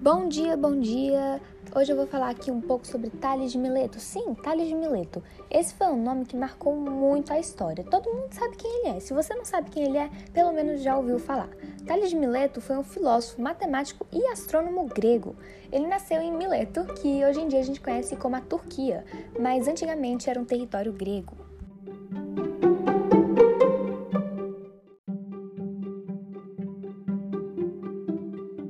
Bom dia, bom dia! Hoje eu vou falar aqui um pouco sobre Tales de Mileto. Sim, Tales de Mileto. Esse foi um nome que marcou muito a história. Todo mundo sabe quem ele é. Se você não sabe quem ele é, pelo menos já ouviu falar. Tales de Mileto foi um filósofo, matemático e astrônomo grego. Ele nasceu em Mileto, que hoje em dia a gente conhece como a Turquia, mas antigamente era um território grego.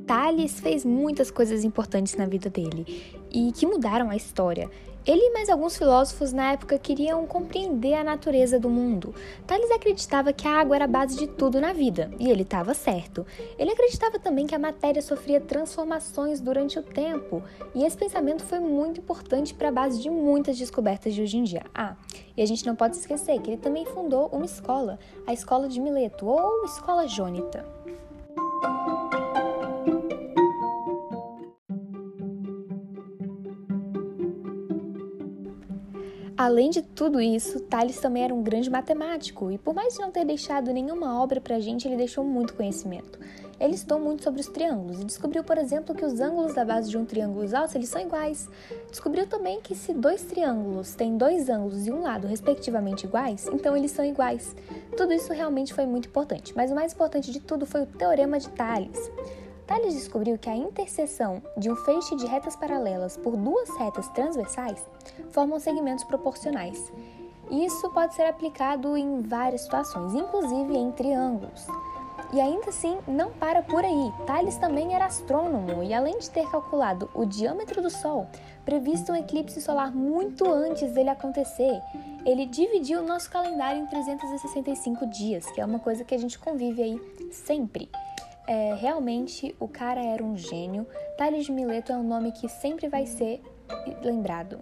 Tales fez muitas coisas importantes na vida dele e que mudaram a história. Ele e mais alguns filósofos na época queriam compreender a natureza do mundo. Tales acreditava que a água era a base de tudo na vida, e ele estava certo. Ele acreditava também que a matéria sofria transformações durante o tempo, e esse pensamento foi muito importante para a base de muitas descobertas de hoje em dia. Ah, e a gente não pode esquecer que ele também fundou uma escola, a Escola de Mileto, ou Escola Jônita. Além de tudo isso, Tales também era um grande matemático e, por mais de não ter deixado nenhuma obra para a gente, ele deixou muito conhecimento. Ele estudou muito sobre os triângulos e descobriu, por exemplo, que os ângulos da base de um triângulo isósceles são iguais. Descobriu também que se dois triângulos têm dois ângulos e um lado respectivamente iguais, então eles são iguais. Tudo isso realmente foi muito importante, mas o mais importante de tudo foi o Teorema de Tales. Thales descobriu que a interseção de um feixe de retas paralelas por duas retas transversais formam segmentos proporcionais. Isso pode ser aplicado em várias situações, inclusive em triângulos. E ainda assim, não para por aí. Thales também era astrônomo e, além de ter calculado o diâmetro do Sol, previsto um eclipse solar muito antes dele acontecer, ele dividiu o nosso calendário em 365 dias, que é uma coisa que a gente convive aí sempre. É, realmente o cara era um gênio. Tales de Mileto é um nome que sempre vai ser lembrado.